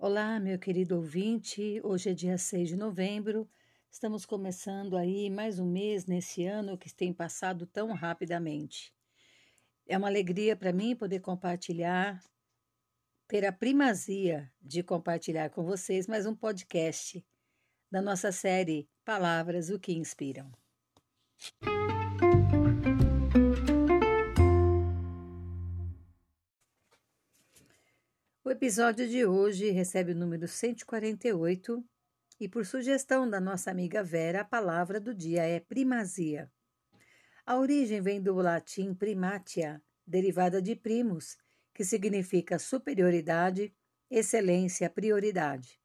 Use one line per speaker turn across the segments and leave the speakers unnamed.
Olá, meu querido ouvinte. Hoje é dia 6 de novembro. Estamos começando aí mais um mês nesse ano que tem passado tão rapidamente. É uma alegria para mim poder compartilhar, ter a primazia de compartilhar com vocês mais um podcast da nossa série Palavras o que Inspiram. Episódio de hoje recebe o número 148 e, por sugestão da nossa amiga Vera, a palavra do dia é primazia. A origem vem do latim primatia, derivada de primus, que significa superioridade, excelência, prioridade.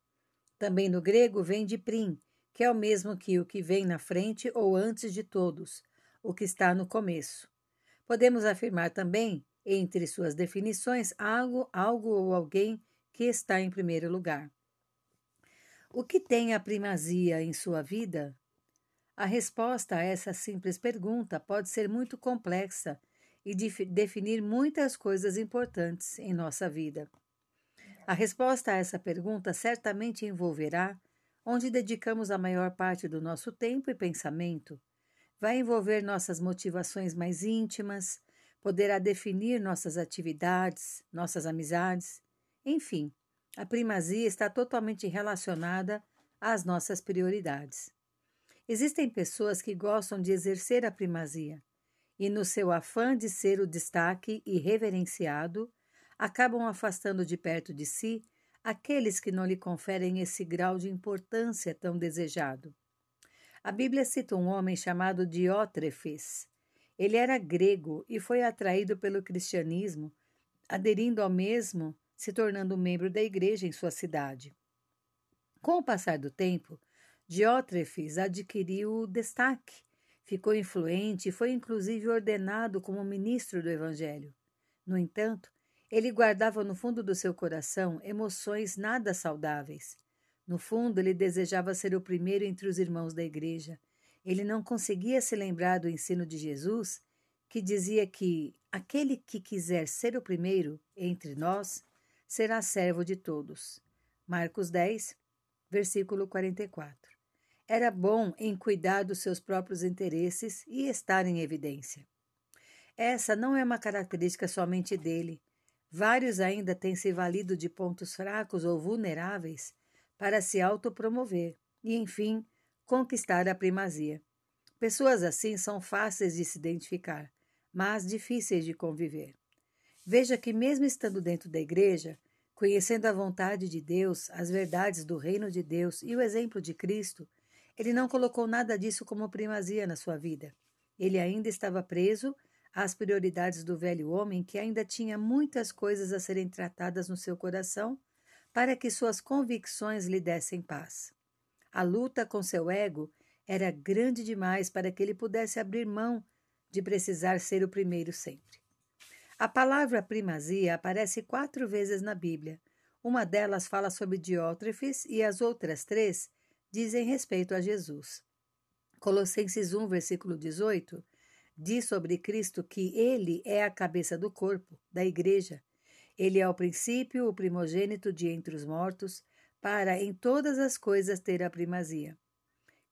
Também no grego vem de prim, que é o mesmo que o que vem na frente ou antes de todos, o que está no começo. Podemos afirmar também entre suas definições algo, algo ou alguém que está em primeiro lugar. O que tem a primazia em sua vida? A resposta a essa simples pergunta pode ser muito complexa e definir muitas coisas importantes em nossa vida. A resposta a essa pergunta certamente envolverá onde dedicamos a maior parte do nosso tempo e pensamento. Vai envolver nossas motivações mais íntimas, poderá definir nossas atividades, nossas amizades, enfim, a primazia está totalmente relacionada às nossas prioridades. Existem pessoas que gostam de exercer a primazia e, no seu afã de ser o destaque e reverenciado, acabam afastando de perto de si aqueles que não lhe conferem esse grau de importância tão desejado. A Bíblia cita um homem chamado Diótrefes, ele era grego e foi atraído pelo cristianismo, aderindo ao mesmo, se tornando membro da igreja em sua cidade. Com o passar do tempo, Diótrefes adquiriu destaque, ficou influente e foi inclusive ordenado como ministro do Evangelho. No entanto, ele guardava no fundo do seu coração emoções nada saudáveis. No fundo, ele desejava ser o primeiro entre os irmãos da igreja ele não conseguia se lembrar do ensino de Jesus, que dizia que aquele que quiser ser o primeiro entre nós será servo de todos. Marcos 10, versículo 44. Era bom em cuidar dos seus próprios interesses e estar em evidência. Essa não é uma característica somente dele. Vários ainda têm se valido de pontos fracos ou vulneráveis para se autopromover e, enfim, conquistar a primazia. Pessoas assim são fáceis de se identificar, mas difíceis de conviver. Veja que, mesmo estando dentro da igreja, conhecendo a vontade de Deus, as verdades do reino de Deus e o exemplo de Cristo, ele não colocou nada disso como primazia na sua vida. Ele ainda estava preso às prioridades do velho homem que ainda tinha muitas coisas a serem tratadas no seu coração para que suas convicções lhe dessem paz. A luta com seu ego era grande demais para que ele pudesse abrir mão de precisar ser o primeiro sempre. A palavra primazia aparece quatro vezes na Bíblia. Uma delas fala sobre Diótrefes e as outras três dizem respeito a Jesus. Colossenses 1, versículo 18, diz sobre Cristo que ele é a cabeça do corpo, da igreja. Ele é o princípio, o primogênito de entre os mortos, para em todas as coisas ter a primazia.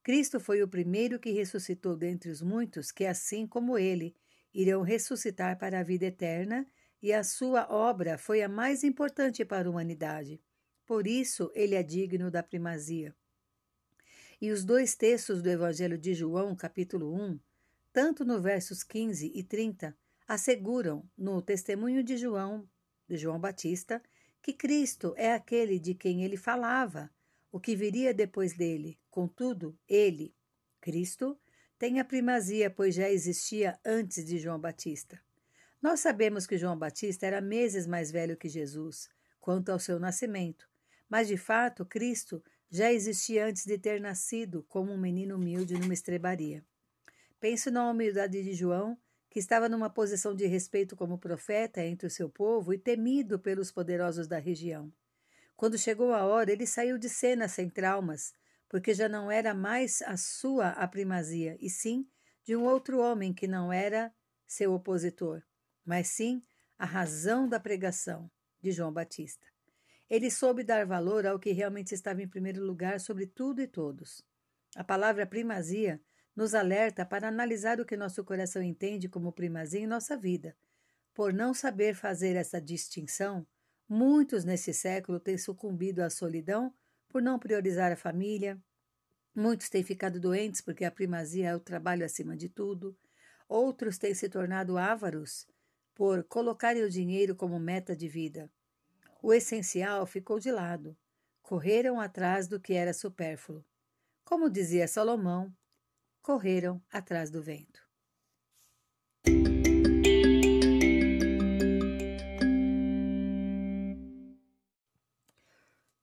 Cristo foi o primeiro que ressuscitou dentre os muitos que, assim como ele, irão ressuscitar para a vida eterna, e a sua obra foi a mais importante para a humanidade. Por isso, ele é digno da primazia. E os dois textos do Evangelho de João, capítulo 1, tanto no versos 15 e 30, asseguram, no testemunho de João, de João Batista, que Cristo é aquele de quem ele falava, o que viria depois dele. Contudo, ele, Cristo, tem a primazia, pois já existia antes de João Batista. Nós sabemos que João Batista era meses mais velho que Jesus, quanto ao seu nascimento, mas de fato Cristo já existia antes de ter nascido como um menino humilde numa estrebaria. Penso na humildade de João que estava numa posição de respeito como profeta entre o seu povo e temido pelos poderosos da região. Quando chegou a hora, ele saiu de cena sem traumas, porque já não era mais a sua a primazia, e sim de um outro homem que não era seu opositor, mas sim a razão da pregação de João Batista. Ele soube dar valor ao que realmente estava em primeiro lugar sobre tudo e todos. A palavra primazia nos alerta para analisar o que nosso coração entende como primazia em nossa vida. Por não saber fazer essa distinção, muitos nesse século têm sucumbido à solidão por não priorizar a família. Muitos têm ficado doentes porque a primazia é o trabalho acima de tudo. Outros têm se tornado ávaros por colocarem o dinheiro como meta de vida. O essencial ficou de lado. Correram atrás do que era supérfluo. Como dizia Salomão, correram atrás do vento.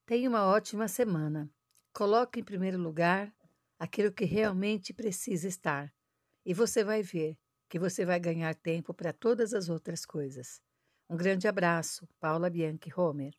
Tenha uma ótima semana. Coloque em primeiro lugar aquilo que realmente precisa estar, e você vai ver que você vai ganhar tempo para todas as outras coisas. Um grande abraço, Paula Bianchi Homer.